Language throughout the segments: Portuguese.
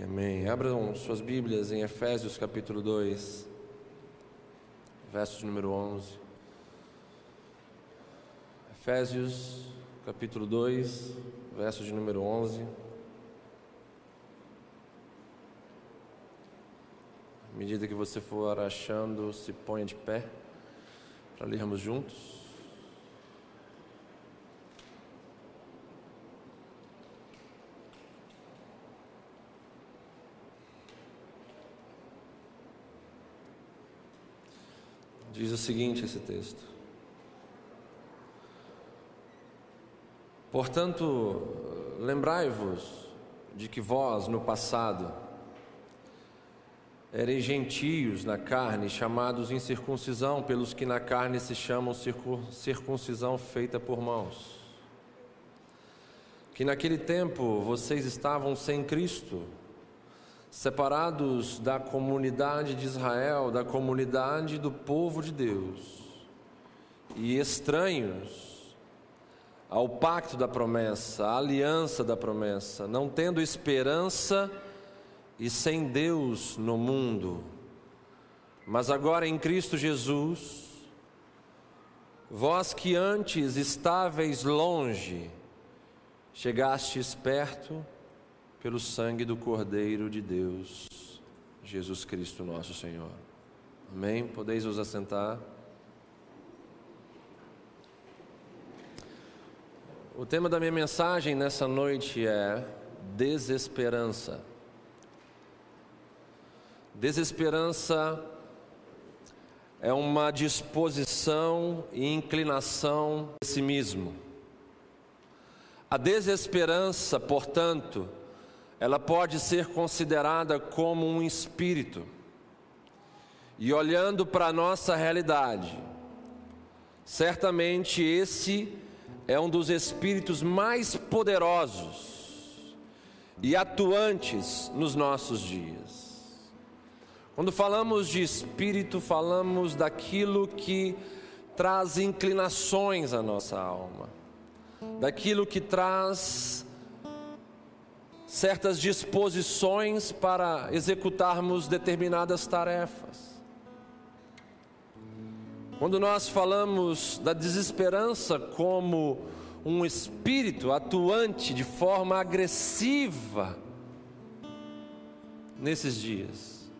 Amém. Abram suas Bíblias em Efésios capítulo 2, verso de número 11. Efésios capítulo 2, verso de número 11. À medida que você for achando, se ponha de pé para lermos juntos. Diz o seguinte esse texto: Portanto, lembrai-vos de que vós, no passado, ereis gentios na carne, chamados incircuncisão, pelos que na carne se chamam circuncisão feita por mãos. Que naquele tempo vocês estavam sem Cristo, separados da comunidade de Israel, da comunidade do povo de Deus, e estranhos ao pacto da promessa, à aliança da promessa, não tendo esperança e sem Deus no mundo. Mas agora em Cristo Jesus, vós que antes estáveis longe, chegastes perto, pelo sangue do Cordeiro de Deus, Jesus Cristo nosso Senhor. Amém? Podeis vos assentar. O tema da minha mensagem nessa noite é desesperança. Desesperança é uma disposição e inclinação pessimismo. A desesperança, portanto, ela pode ser considerada como um espírito. E olhando para a nossa realidade, certamente esse é um dos espíritos mais poderosos e atuantes nos nossos dias. Quando falamos de espírito, falamos daquilo que traz inclinações à nossa alma, daquilo que traz certas disposições para executarmos determinadas tarefas. Quando nós falamos da desesperança como um espírito atuante de forma agressiva nesses dias,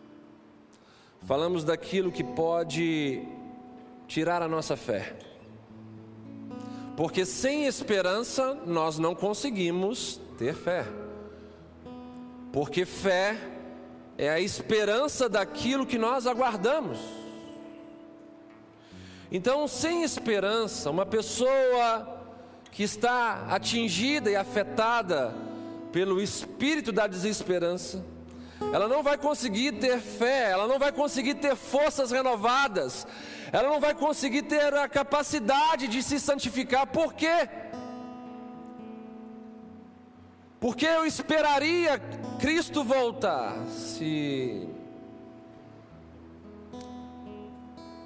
falamos daquilo que pode tirar a nossa fé. Porque sem esperança nós não conseguimos ter fé. Porque fé é a esperança daquilo que nós aguardamos. Então, sem esperança, uma pessoa que está atingida e afetada pelo espírito da desesperança, ela não vai conseguir ter fé, ela não vai conseguir ter forças renovadas, ela não vai conseguir ter a capacidade de se santificar, por quê? Porque eu esperaria Cristo voltar se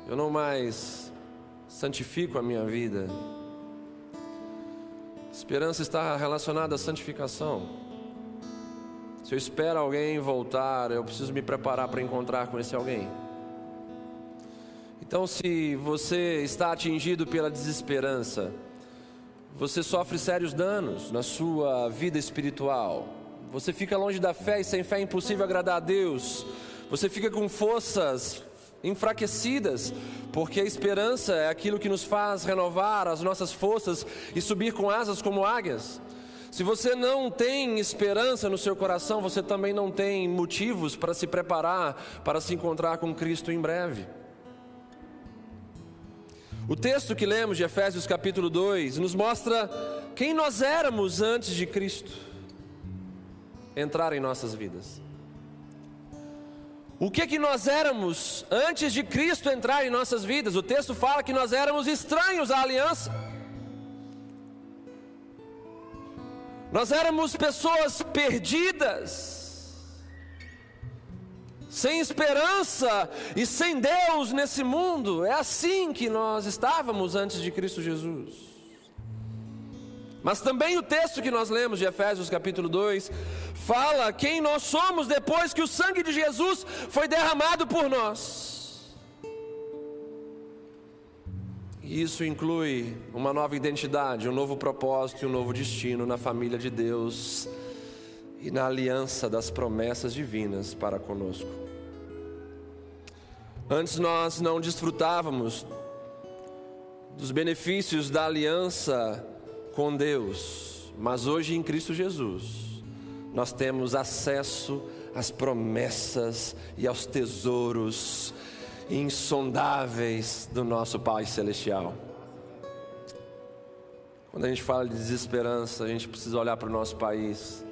eu não mais santifico a minha vida. Esperança está relacionada à santificação. Se eu espero alguém voltar, eu preciso me preparar para encontrar com esse alguém. Então, se você está atingido pela desesperança, você sofre sérios danos na sua vida espiritual. Você fica longe da fé e sem fé é impossível agradar a Deus. Você fica com forças enfraquecidas, porque a esperança é aquilo que nos faz renovar as nossas forças e subir com asas como águias. Se você não tem esperança no seu coração, você também não tem motivos para se preparar para se encontrar com Cristo em breve. O texto que lemos de Efésios capítulo 2 nos mostra quem nós éramos antes de Cristo entrar em nossas vidas. O que que nós éramos antes de Cristo entrar em nossas vidas? O texto fala que nós éramos estranhos à aliança. Nós éramos pessoas perdidas sem esperança e sem Deus nesse mundo. É assim que nós estávamos antes de Cristo Jesus. Mas também o texto que nós lemos de Efésios capítulo 2 fala quem nós somos depois que o sangue de Jesus foi derramado por nós. E isso inclui uma nova identidade, um novo propósito e um novo destino na família de Deus e na aliança das promessas divinas para conosco. Antes nós não desfrutávamos dos benefícios da aliança com Deus, mas hoje em Cristo Jesus nós temos acesso às promessas e aos tesouros insondáveis do nosso Pai Celestial. Quando a gente fala de desesperança, a gente precisa olhar para o nosso país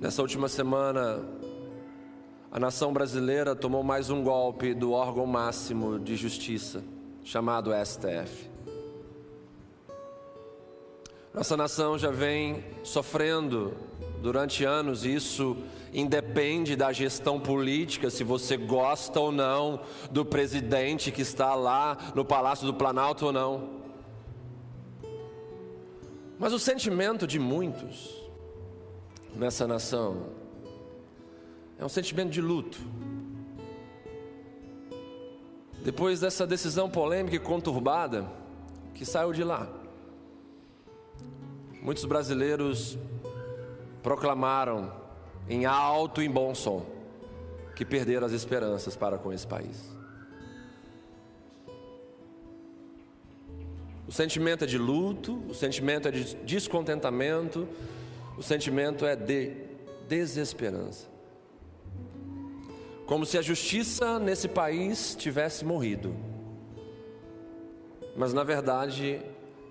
Nessa última semana, a nação brasileira tomou mais um golpe do órgão máximo de justiça, chamado STF. Nossa nação já vem sofrendo durante anos, isso independe da gestão política, se você gosta ou não do presidente que está lá no Palácio do Planalto ou não. Mas o sentimento de muitos nessa nação é um sentimento de luto. Depois dessa decisão polêmica e conturbada que saiu de lá, muitos brasileiros proclamaram em alto e bom som que perderam as esperanças para com esse país. O sentimento é de luto, o sentimento é de descontentamento, o sentimento é de desesperança. Como se a justiça nesse país tivesse morrido. Mas na verdade,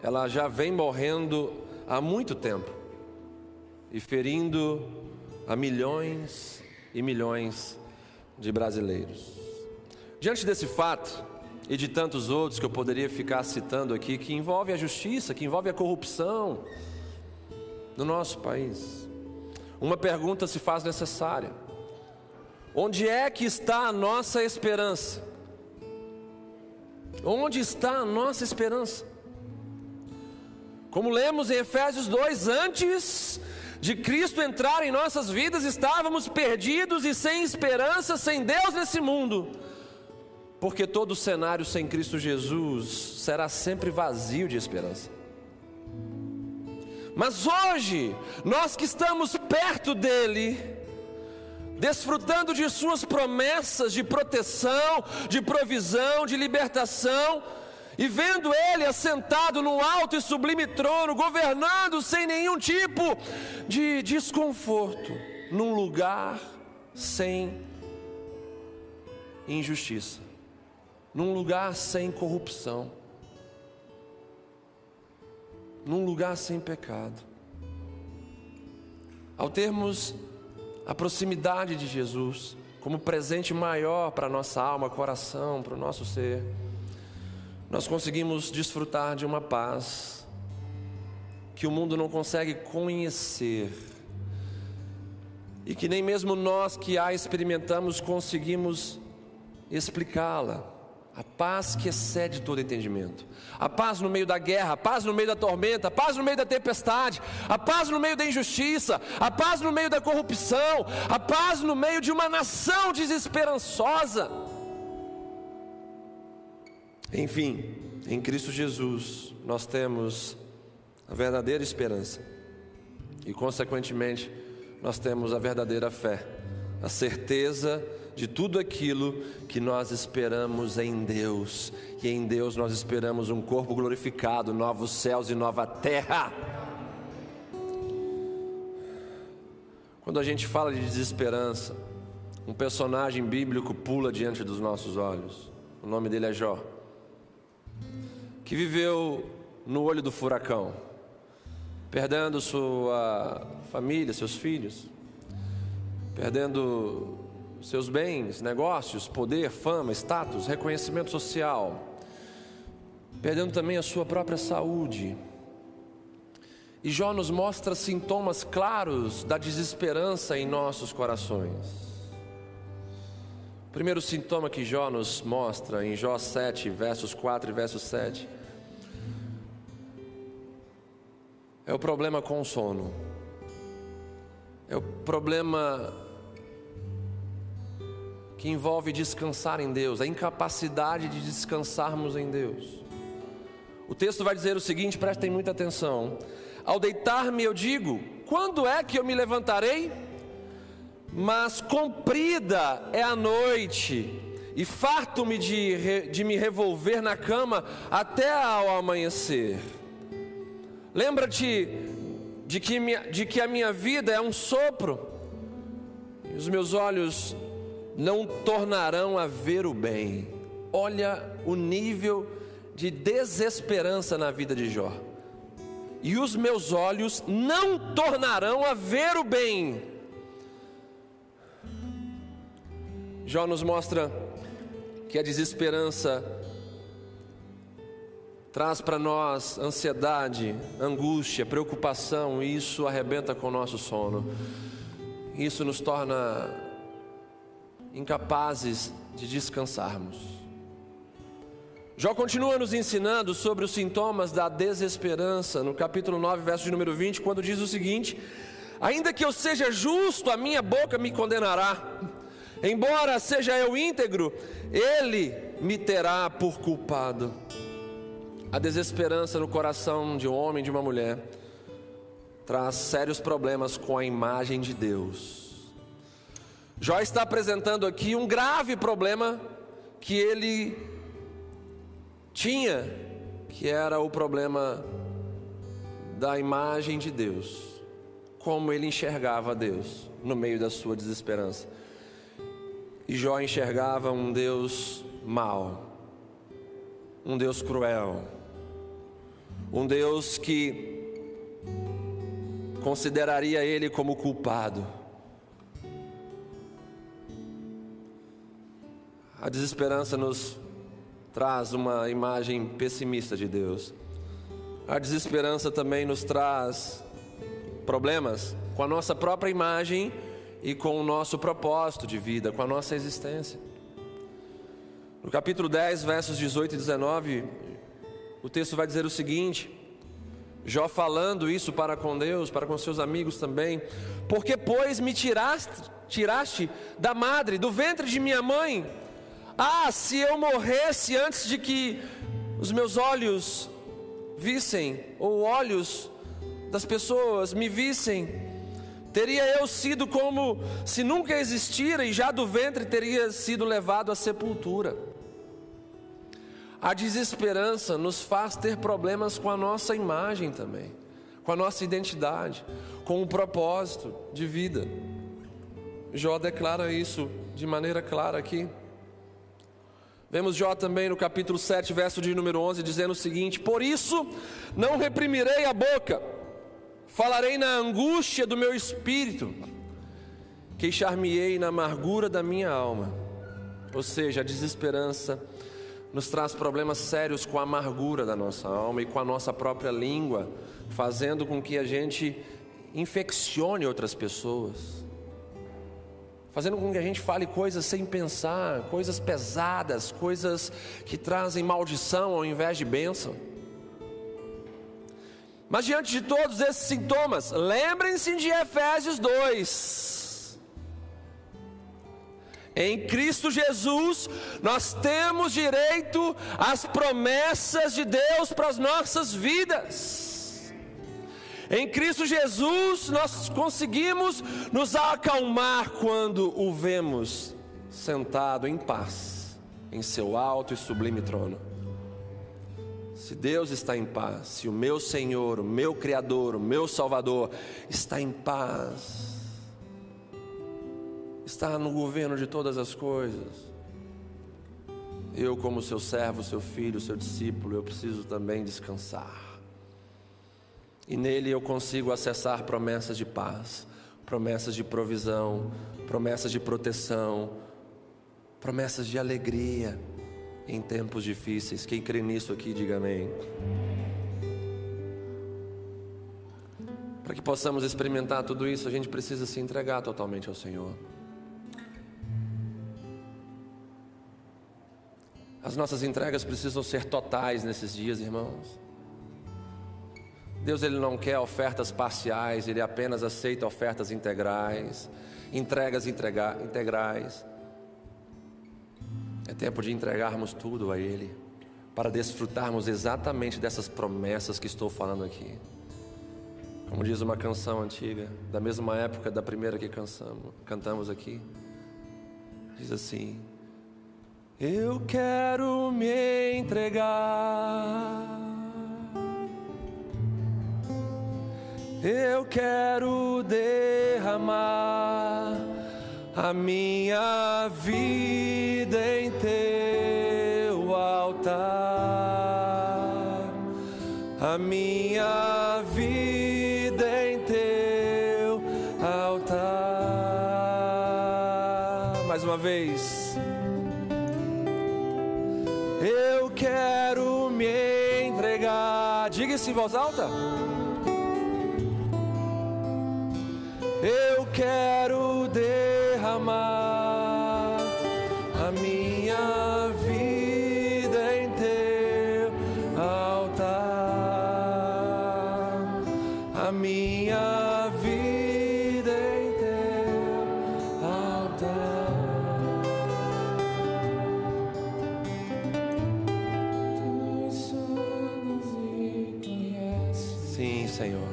ela já vem morrendo há muito tempo e ferindo a milhões e milhões de brasileiros. Diante desse fato e de tantos outros que eu poderia ficar citando aqui, que envolve a justiça, que envolve a corrupção, no nosso país. Uma pergunta se faz necessária: onde é que está a nossa esperança? Onde está a nossa esperança? Como lemos em Efésios 2, antes de Cristo entrar em nossas vidas, estávamos perdidos e sem esperança, sem Deus nesse mundo, porque todo cenário sem Cristo Jesus será sempre vazio de esperança. Mas hoje, nós que estamos perto dEle, desfrutando de Suas promessas de proteção, de provisão, de libertação, e vendo Ele assentado num alto e sublime trono, governando sem nenhum tipo de desconforto, num lugar sem injustiça, num lugar sem corrupção num lugar sem pecado. Ao termos a proximidade de Jesus como presente maior para a nossa alma, coração, para o nosso ser, nós conseguimos desfrutar de uma paz que o mundo não consegue conhecer e que nem mesmo nós que a experimentamos conseguimos explicá-la. A paz que excede todo entendimento. A paz no meio da guerra, a paz no meio da tormenta, a paz no meio da tempestade, a paz no meio da injustiça, a paz no meio da corrupção, a paz no meio de uma nação desesperançosa. Enfim, em Cristo Jesus nós temos a verdadeira esperança e, consequentemente, nós temos a verdadeira fé, a certeza de tudo aquilo que nós esperamos em Deus. E em Deus nós esperamos um corpo glorificado, novos céus e nova terra. Quando a gente fala de desesperança, um personagem bíblico pula diante dos nossos olhos. O nome dele é Jó, que viveu no olho do furacão, perdendo sua família, seus filhos, perdendo seus bens, negócios, poder, fama, status, reconhecimento social, perdendo também a sua própria saúde. E Jó nos mostra sintomas claros da desesperança em nossos corações. O primeiro sintoma que Jó nos mostra em Jó 7, versos 4 e verso 7, é o problema com o sono. é o problema envolve descansar em Deus, a incapacidade de descansarmos em Deus. O texto vai dizer o seguinte, prestem muita atenção. Ao deitar-me, eu digo: quando é que eu me levantarei? Mas comprida é a noite, e farto-me de, de me revolver na cama até ao amanhecer. Lembra-te de que, de que a minha vida é um sopro, e os meus olhos não tornarão a ver o bem. Olha o nível de desesperança na vida de Jó. E os meus olhos não tornarão a ver o bem. Jó nos mostra que a desesperança traz para nós ansiedade, angústia, preocupação, e isso arrebenta com o nosso sono. Isso nos torna incapazes de descansarmos. Jó continua nos ensinando sobre os sintomas da desesperança, no capítulo 9, verso de número 20, quando diz o seguinte: Ainda que eu seja justo, a minha boca me condenará. Embora seja eu íntegro, ele me terá por culpado a desesperança no coração de um homem e de uma mulher traz sérios problemas com a imagem de Deus. Jó está apresentando aqui um grave problema que ele tinha, que era o problema da imagem de Deus, como ele enxergava Deus no meio da sua desesperança. E Jó enxergava um Deus mau, um Deus cruel, um Deus que consideraria ele como culpado. A desesperança nos traz uma imagem pessimista de Deus. A desesperança também nos traz problemas com a nossa própria imagem e com o nosso propósito de vida, com a nossa existência. No capítulo 10, versos 18 e 19, o texto vai dizer o seguinte: Jó falando isso para com Deus, para com seus amigos também, porque pois me tiraste, tiraste da madre, do ventre de minha mãe. Ah, se eu morresse antes de que os meus olhos vissem, ou olhos das pessoas me vissem, teria eu sido como se nunca existira e já do ventre teria sido levado à sepultura. A desesperança nos faz ter problemas com a nossa imagem também, com a nossa identidade, com o propósito de vida. Jó declara isso de maneira clara aqui. Vemos Jó também no capítulo 7, verso de número 11, dizendo o seguinte: Por isso não reprimirei a boca, falarei na angústia do meu espírito, queixar-me-ei na amargura da minha alma. Ou seja, a desesperança nos traz problemas sérios com a amargura da nossa alma e com a nossa própria língua, fazendo com que a gente infeccione outras pessoas, fazendo com que a gente fale coisas sem pensar, coisas pesadas, coisas que trazem maldição ao invés de bênção. Mas diante de todos esses sintomas, lembrem-se de Efésios 2. Em Cristo Jesus, nós temos direito às promessas de Deus para as nossas vidas. Em Cristo Jesus, nós conseguimos nos acalmar quando o vemos sentado em paz em seu alto e sublime trono. Se Deus está em paz, se o meu Senhor, o meu Criador, o meu Salvador está em paz, está no governo de todas as coisas. Eu, como seu servo, seu filho, seu discípulo, eu preciso também descansar. E nele eu consigo acessar promessas de paz, promessas de provisão, promessas de proteção, promessas de alegria em tempos difíceis. Quem crê nisso aqui, diga amém. Para que possamos experimentar tudo isso, a gente precisa se entregar totalmente ao Senhor. As nossas entregas precisam ser totais nesses dias, irmãos. Deus ele não quer ofertas parciais, ele apenas aceita ofertas integrais, entregas integra integrais. É tempo de entregarmos tudo a Ele, para desfrutarmos exatamente dessas promessas que estou falando aqui. Como diz uma canção antiga, da mesma época da primeira que cansamos, cantamos aqui, diz assim: Eu quero me entregar eu quero derramar a minha vida em teu altar, a minha vida em teu altar. Mais uma vez. Eu quero me entregar. Diga isso em voz alta. Eu quero derramar a minha vida em teu altar, a minha vida em teu altar. Sim, Senhor,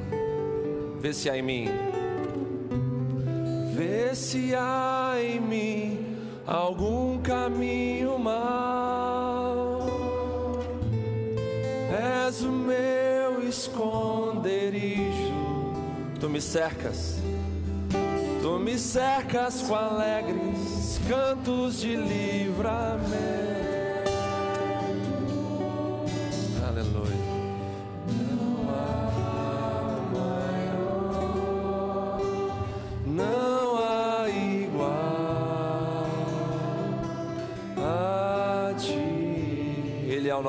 vê se há em mim se há em mim algum caminho mau. És o meu esconderijo, tu me cercas, tu me cercas com alegres cantos de livramento.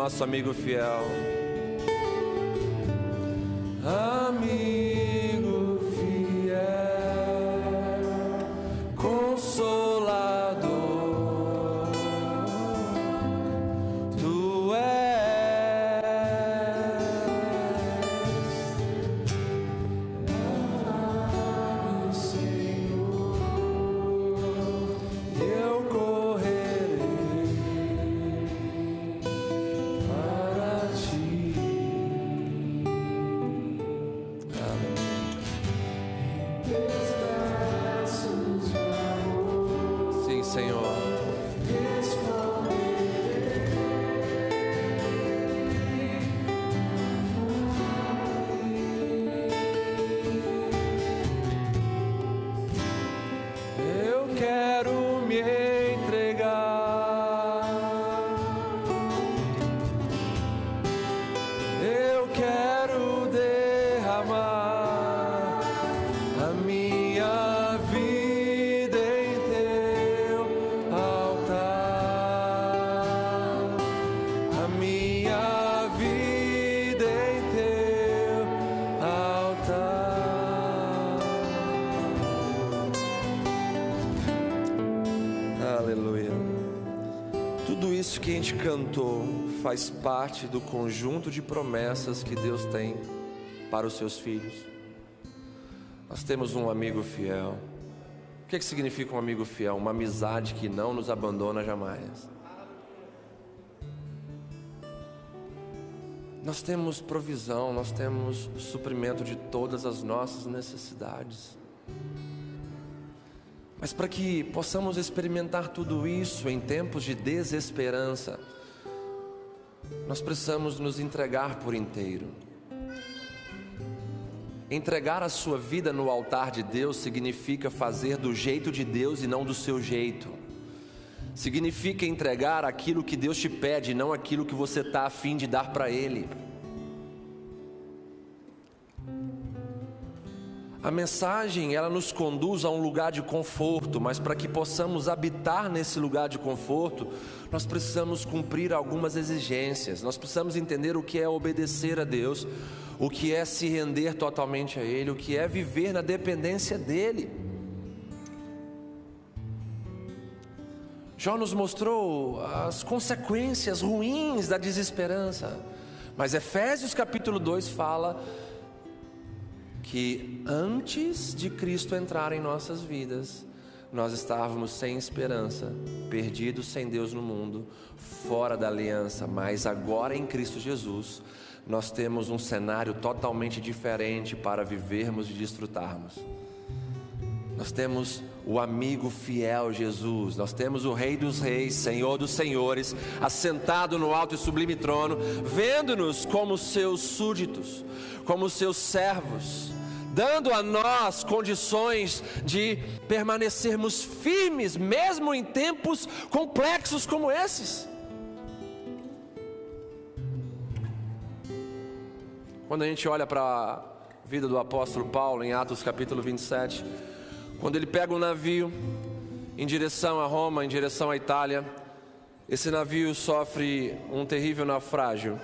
Nosso amigo fiel. Cantou faz parte do conjunto de promessas que Deus tem para os seus filhos. Nós temos um amigo fiel. O que, é que significa um amigo fiel? Uma amizade que não nos abandona jamais. Nós temos provisão, nós temos suprimento de todas as nossas necessidades. Mas para que possamos experimentar tudo isso em tempos de desesperança, nós precisamos nos entregar por inteiro. Entregar a sua vida no altar de Deus significa fazer do jeito de Deus e não do seu jeito. Significa entregar aquilo que Deus te pede, não aquilo que você está afim de dar para Ele. A mensagem, ela nos conduz a um lugar de conforto, mas para que possamos habitar nesse lugar de conforto, nós precisamos cumprir algumas exigências. Nós precisamos entender o que é obedecer a Deus, o que é se render totalmente a Ele, o que é viver na dependência dEle. Jó nos mostrou as consequências ruins da desesperança, mas Efésios capítulo 2 fala que antes de Cristo entrar em nossas vidas, nós estávamos sem esperança, perdidos sem Deus no mundo, fora da aliança, mas agora em Cristo Jesus, nós temos um cenário totalmente diferente para vivermos e desfrutarmos. Nós temos o amigo fiel Jesus, nós temos o Rei dos Reis, Senhor dos Senhores, assentado no alto e sublime trono, vendo-nos como seus súditos, como seus servos, dando a nós condições de permanecermos firmes, mesmo em tempos complexos como esses. Quando a gente olha para a vida do apóstolo Paulo em Atos capítulo 27, quando ele pega um navio em direção a Roma, em direção à Itália, esse navio sofre um terrível naufrágio.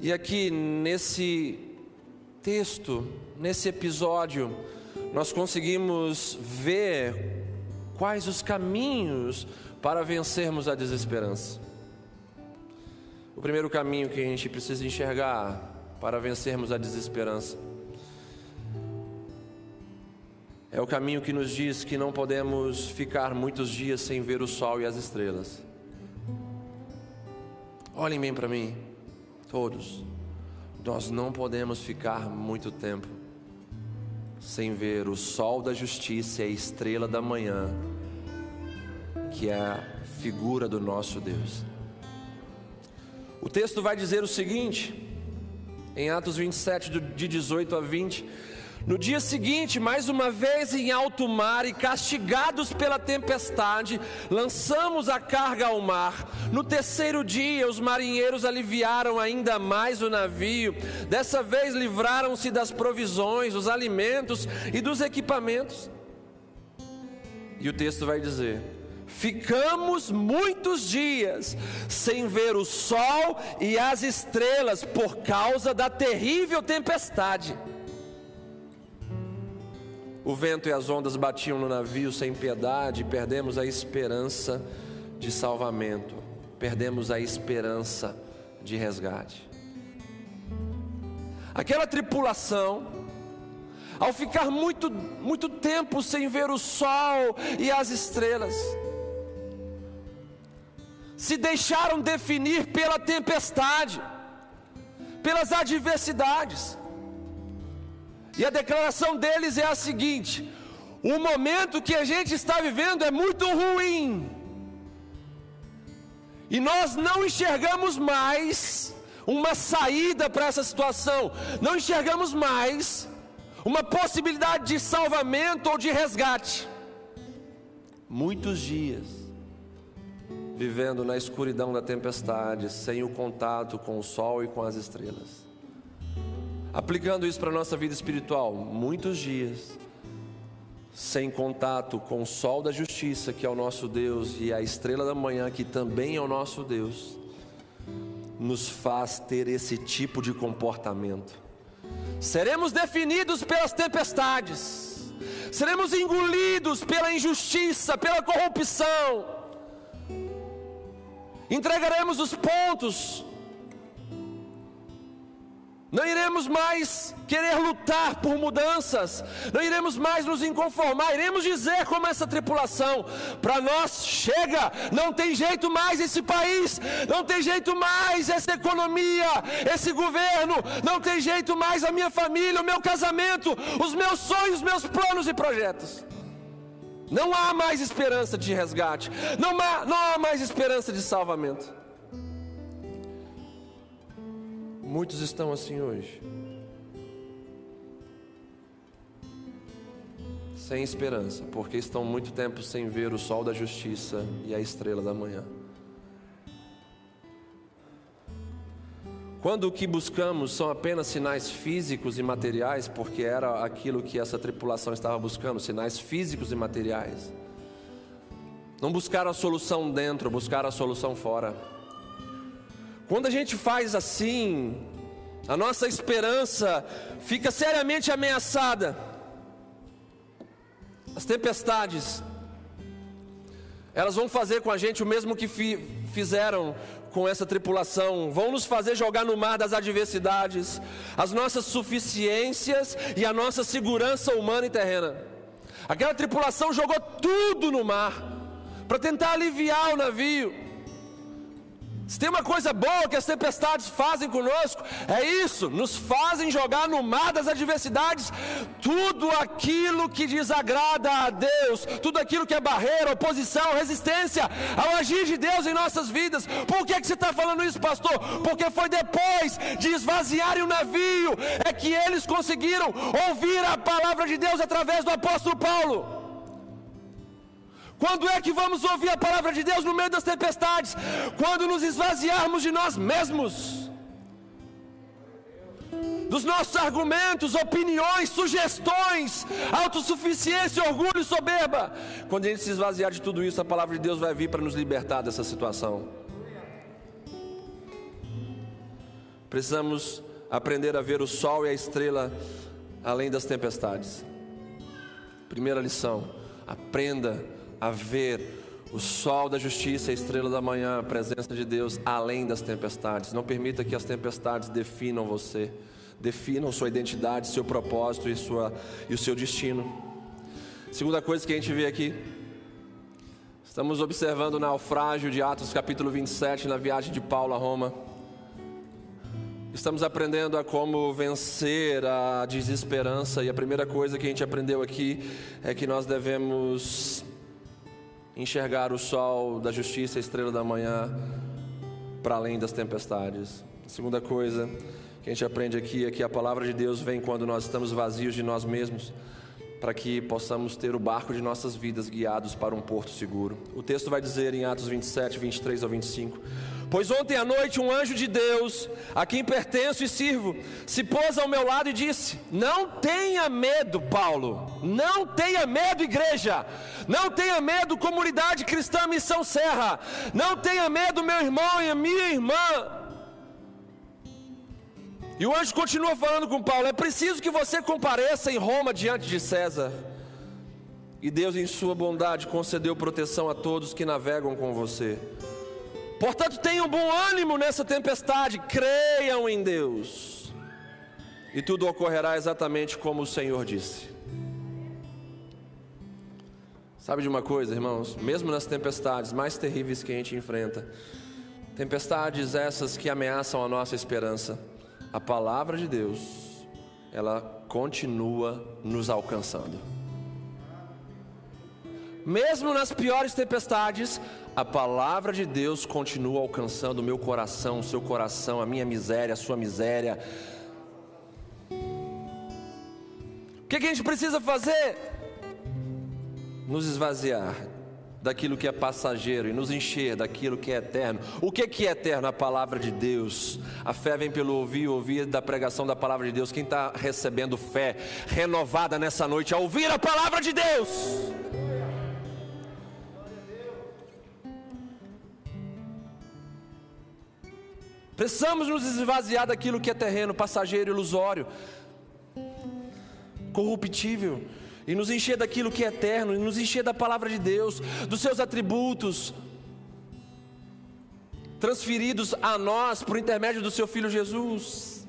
E aqui nesse texto, nesse episódio, nós conseguimos ver quais os caminhos para vencermos a desesperança. O primeiro caminho que a gente precisa enxergar para vencermos a desesperança é o caminho que nos diz que não podemos ficar muitos dias sem ver o sol e as estrelas. Olhem bem para mim, todos. Nós não podemos ficar muito tempo sem ver o sol da justiça e a estrela da manhã, que é a figura do nosso Deus. O texto vai dizer o seguinte, em Atos 27, de 18 a 20: No dia seguinte, mais uma vez em alto mar e castigados pela tempestade, lançamos a carga ao mar. No terceiro dia, os marinheiros aliviaram ainda mais o navio. Dessa vez, livraram-se das provisões, dos alimentos e dos equipamentos. E o texto vai dizer: Ficamos muitos dias sem ver o sol e as estrelas por causa da terrível tempestade. O vento e as ondas batiam no navio sem piedade, perdemos a esperança de salvamento, perdemos a esperança de resgate. Aquela tripulação, ao ficar muito, muito tempo sem ver o sol e as estrelas, se deixaram definir pela tempestade, pelas adversidades. E a declaração deles é a seguinte: o momento que a gente está vivendo é muito ruim, e nós não enxergamos mais uma saída para essa situação, não enxergamos mais uma possibilidade de salvamento ou de resgate. Muitos dias vivendo na escuridão da tempestade, sem o contato com o sol e com as estrelas. Aplicando isso para a nossa vida espiritual, muitos dias sem contato com o sol da justiça, que é o nosso Deus, e a estrela da manhã, que também é o nosso Deus, nos faz ter esse tipo de comportamento. Seremos definidos pelas tempestades, seremos engolidos pela injustiça, pela corrupção, entregaremos os pontos, não iremos mais querer lutar por mudanças, não iremos mais nos inconformar, iremos dizer como essa tripulação: para nós chega, não tem jeito mais esse país, não tem jeito mais essa economia, esse governo, não tem jeito mais a minha família, o meu casamento, os meus sonhos, meus planos e projetos. Não há mais esperança de resgate, não há, não há mais esperança de salvamento. Muitos estão assim hoje, sem esperança, porque estão muito tempo sem ver o sol da justiça e a estrela da manhã. Quando o que buscamos são apenas sinais físicos e materiais, porque era aquilo que essa tripulação estava buscando, sinais físicos e materiais. Não buscar a solução dentro, buscar a solução fora. Quando a gente faz assim, a nossa esperança fica seriamente ameaçada. As tempestades, elas vão fazer com a gente o mesmo que fi, fizeram com essa tripulação, vão nos fazer jogar no mar das adversidades, as nossas suficiências e a nossa segurança humana e terrena. Aquela tripulação jogou tudo no mar para tentar aliviar o navio. Se tem uma coisa boa que as tempestades fazem conosco, é isso, nos fazem jogar no mar das adversidades tudo aquilo que desagrada a Deus, tudo aquilo que é barreira, oposição, resistência ao agir de Deus em nossas vidas. Por que, que você está falando isso, pastor? Porque foi depois de esvaziarem o navio é que eles conseguiram ouvir a palavra de Deus através do apóstolo Paulo. Quando é que vamos ouvir a palavra de Deus no meio das tempestades? Quando nos esvaziarmos de nós mesmos, dos nossos argumentos, opiniões, sugestões, autossuficiência, orgulho soberba. Quando a gente se esvaziar de tudo isso, a palavra de Deus vai vir para nos libertar dessa situação. Precisamos aprender a ver o sol e a estrela além das tempestades. Primeira lição: aprenda a ver o sol da justiça, a estrela da manhã, a presença de Deus além das tempestades. Não permita que as tempestades definam você, definam sua identidade, seu propósito e, sua, e o seu destino. Segunda coisa que a gente vê aqui, estamos observando o naufrágio de Atos capítulo 27, na viagem de Paulo a Roma. Estamos aprendendo a como vencer a desesperança, e a primeira coisa que a gente aprendeu aqui é que nós devemos enxergar o sol da justiça, a estrela da manhã, para além das tempestades. A segunda coisa que a gente aprende aqui é que a palavra de Deus vem quando nós estamos vazios de nós mesmos, para que possamos ter o barco de nossas vidas guiados para um porto seguro. O texto vai dizer em Atos 27, 23 ao 25: Pois ontem à noite um anjo de Deus, a quem pertenço e sirvo, se pôs ao meu lado e disse: Não tenha medo, Paulo, não tenha medo, igreja, não tenha medo, comunidade cristã Missão Serra, não tenha medo, meu irmão e minha irmã. E o anjo continua falando com Paulo: É preciso que você compareça em Roma diante de César. E Deus, em Sua bondade, concedeu proteção a todos que navegam com você. Portanto, tenham bom ânimo nessa tempestade, creiam em Deus, e tudo ocorrerá exatamente como o Senhor disse. Sabe de uma coisa, irmãos? Mesmo nas tempestades mais terríveis que a gente enfrenta, tempestades essas que ameaçam a nossa esperança, a palavra de Deus, ela continua nos alcançando. Mesmo nas piores tempestades, a palavra de Deus continua alcançando o meu coração, o seu coração, a minha miséria, a sua miséria. O que, que a gente precisa fazer? Nos esvaziar daquilo que é passageiro e nos encher daquilo que é eterno. O que, que é eterno? A palavra de Deus. A fé vem pelo ouvir, ouvir da pregação da palavra de Deus. Quem está recebendo fé renovada nessa noite a ouvir a palavra de Deus? Precisamos nos esvaziar daquilo que é terreno, passageiro, ilusório, corruptível, e nos encher daquilo que é eterno, e nos encher da palavra de Deus, dos seus atributos, transferidos a nós por intermédio do seu Filho Jesus.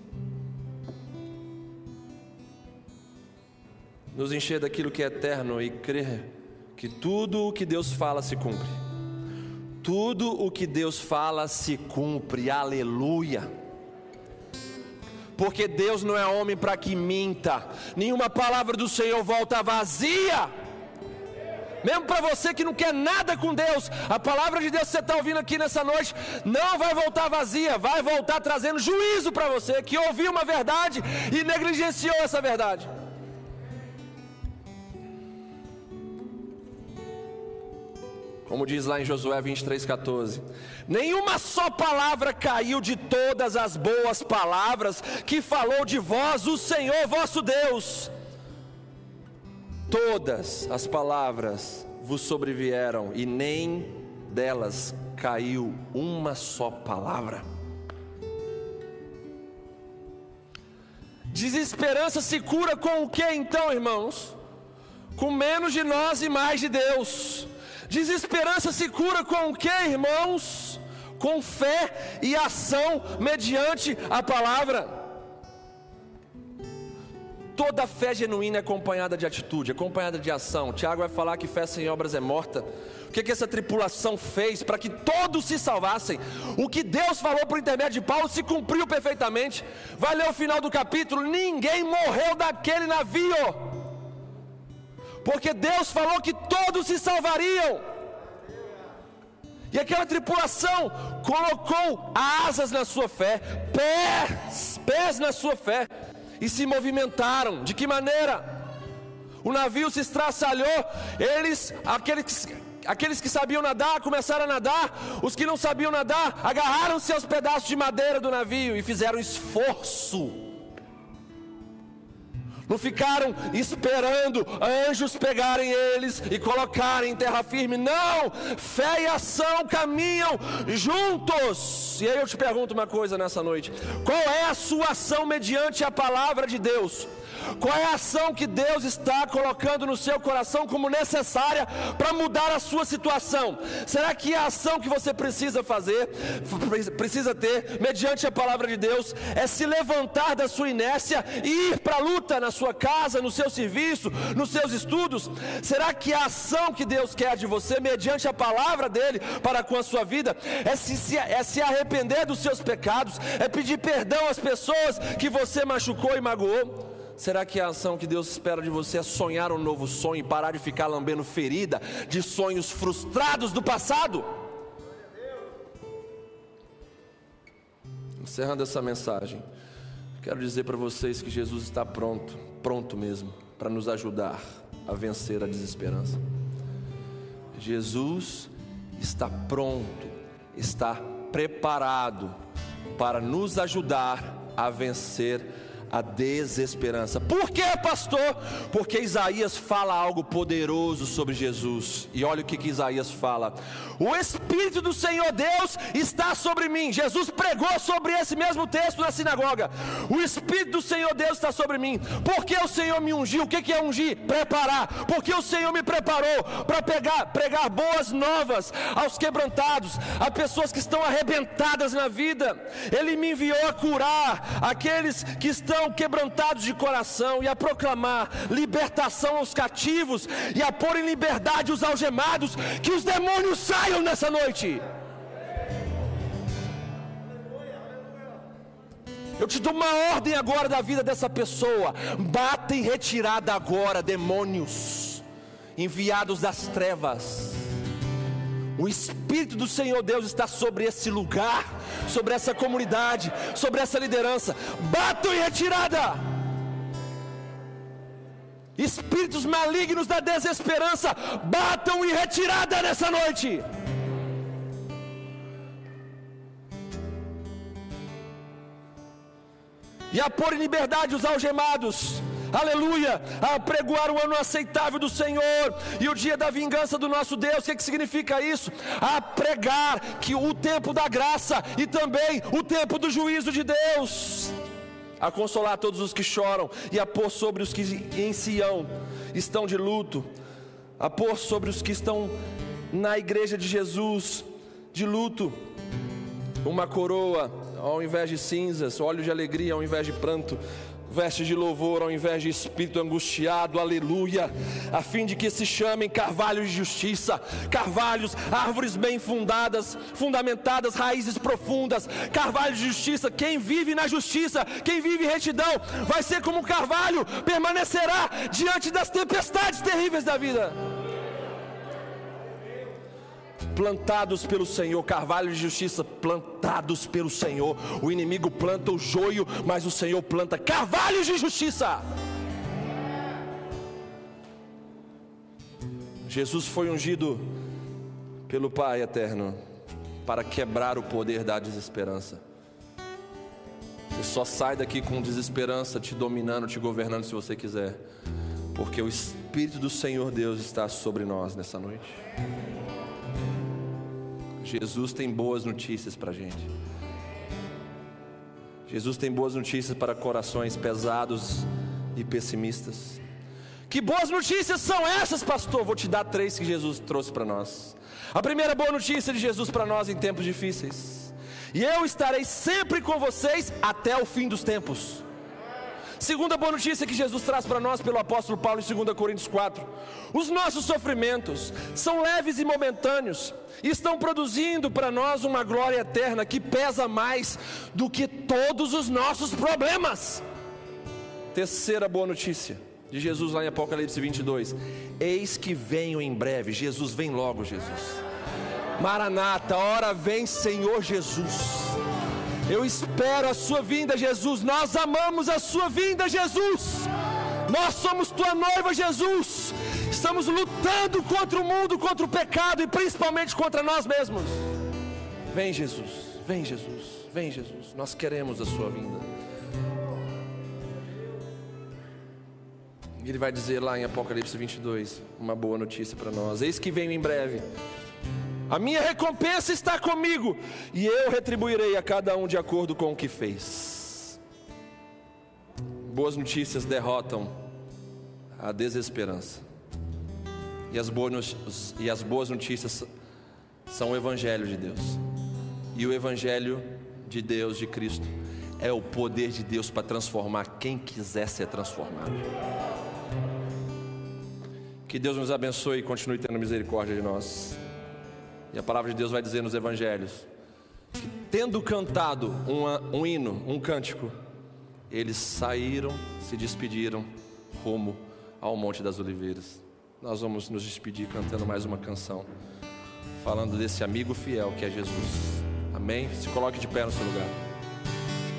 Nos encher daquilo que é eterno e crer que tudo o que Deus fala se cumpre tudo o que Deus fala se cumpre, aleluia. Porque Deus não é homem para que minta, nenhuma palavra do Senhor volta vazia. Mesmo para você que não quer nada com Deus, a palavra de Deus que você está ouvindo aqui nessa noite não vai voltar vazia, vai voltar trazendo juízo para você que ouviu uma verdade e negligenciou essa verdade. Como diz lá em Josué 23,14: Nenhuma só palavra caiu de todas as boas palavras que falou de vós o Senhor vosso Deus. Todas as palavras vos sobrevieram, e nem delas caiu uma só palavra. Desesperança se cura com o que então, irmãos? Com menos de nós e mais de Deus. Desesperança se cura com o que, irmãos? com fé e ação mediante a palavra. Toda fé genuína é acompanhada de atitude, acompanhada de ação. Tiago vai falar que fé sem obras é morta. O que, que essa tripulação fez para que todos se salvassem? O que Deus falou por intermédio de Paulo se cumpriu perfeitamente. Vai ler o final do capítulo: ninguém morreu daquele navio, porque Deus falou que todos se salvariam. E aquela tripulação colocou asas na sua fé, pés, pés na sua fé, e se movimentaram. De que maneira? O navio se estraçalhou, eles, aqueles, aqueles que sabiam nadar, começaram a nadar, os que não sabiam nadar, agarraram-se aos pedaços de madeira do navio e fizeram esforço não ficaram esperando anjos pegarem eles e colocarem em terra firme. Não! Fé e ação caminham juntos. E aí eu te pergunto uma coisa nessa noite: qual é a sua ação mediante a palavra de Deus? Qual é a ação que Deus está colocando no seu coração como necessária para mudar a sua situação? Será que a ação que você precisa fazer, precisa ter, mediante a palavra de Deus, é se levantar da sua inércia e ir para a luta na sua casa, no seu serviço, nos seus estudos? Será que a ação que Deus quer de você, mediante a palavra dele para com a sua vida, é se, é se arrepender dos seus pecados, é pedir perdão às pessoas que você machucou e magoou? Será que a ação que Deus espera de você é sonhar um novo sonho e parar de ficar lambendo ferida de sonhos frustrados do passado? Encerrando essa mensagem, quero dizer para vocês que Jesus está pronto, pronto mesmo, para nos ajudar a vencer a desesperança. Jesus está pronto, está preparado para nos ajudar a vencer a a desesperança. Por que, pastor? Porque Isaías fala algo poderoso sobre Jesus. E olha o que, que Isaías fala: O Espírito do Senhor Deus está sobre mim. Jesus pregou sobre esse mesmo texto na sinagoga. O Espírito do Senhor Deus está sobre mim. Porque o Senhor me ungiu. O que, que é ungir? Preparar. Porque o Senhor me preparou para pregar boas novas aos quebrantados, a pessoas que estão arrebentadas na vida. Ele me enviou a curar aqueles que estão quebrantados de coração e a proclamar libertação aos cativos e a pôr em liberdade os algemados, que os demônios saiam nessa noite. Eu te dou uma ordem agora da vida dessa pessoa. Bata em retirada agora, demônios enviados das trevas. O Espírito do Senhor Deus está sobre esse lugar, sobre essa comunidade, sobre essa liderança. Batam em retirada. Espíritos malignos da desesperança, batam em retirada nessa noite. E a pôr em liberdade os algemados aleluia, a pregoar o ano aceitável do Senhor e o dia da vingança do nosso Deus. O que, que significa isso? A pregar que o tempo da graça e também o tempo do juízo de Deus. A consolar todos os que choram e a pôr sobre os que em Sião estão de luto, a pôr sobre os que estão na igreja de Jesus de luto uma coroa ao invés de cinzas, óleo de alegria ao invés de pranto, vestes de louvor ao invés de espírito angustiado, aleluia, a fim de que se chamem carvalhos de justiça, carvalhos, árvores bem fundadas, fundamentadas, raízes profundas, carvalhos de justiça. Quem vive na justiça, quem vive retidão, vai ser como um carvalho, permanecerá diante das tempestades terríveis da vida plantados pelo Senhor, carvalho de justiça, plantados pelo Senhor. O inimigo planta o joio, mas o Senhor planta carvalhos de justiça. Jesus foi ungido pelo Pai eterno para quebrar o poder da desesperança. Você só sai daqui com desesperança te dominando, te governando se você quiser, porque o Espírito do Senhor Deus está sobre nós nessa noite. Jesus tem boas notícias para a gente. Jesus tem boas notícias para corações pesados e pessimistas. Que boas notícias são essas, pastor? Vou te dar três que Jesus trouxe para nós. A primeira boa notícia de Jesus para nós em tempos difíceis. E eu estarei sempre com vocês até o fim dos tempos. Segunda boa notícia que Jesus traz para nós pelo apóstolo Paulo em 2 Coríntios 4. Os nossos sofrimentos são leves e momentâneos e estão produzindo para nós uma glória eterna que pesa mais do que todos os nossos problemas. Terceira boa notícia de Jesus lá em Apocalipse 22. Eis que venho em breve. Jesus vem logo, Jesus. Maranata, hora vem, Senhor Jesus. Eu espero a sua vinda, Jesus. Nós amamos a sua vinda, Jesus. Nós somos tua noiva, Jesus. Estamos lutando contra o mundo, contra o pecado e principalmente contra nós mesmos. Vem, Jesus. Vem, Jesus. Vem, Jesus. Nós queremos a sua vinda. Ele vai dizer lá em Apocalipse 22, uma boa notícia para nós. Eis que venho em breve. A minha recompensa está comigo, e eu retribuirei a cada um de acordo com o que fez. Boas notícias derrotam a desesperança. E as boas, e as boas notícias são o Evangelho de Deus. E o Evangelho de Deus, de Cristo, é o poder de Deus para transformar quem quiser ser transformado. Que Deus nos abençoe e continue tendo misericórdia de nós. E a palavra de Deus vai dizer nos evangelhos que, tendo cantado uma, um hino, um cântico, eles saíram, se despediram rumo ao Monte das Oliveiras. Nós vamos nos despedir cantando mais uma canção, falando desse amigo fiel que é Jesus. Amém? Se coloque de pé no seu lugar.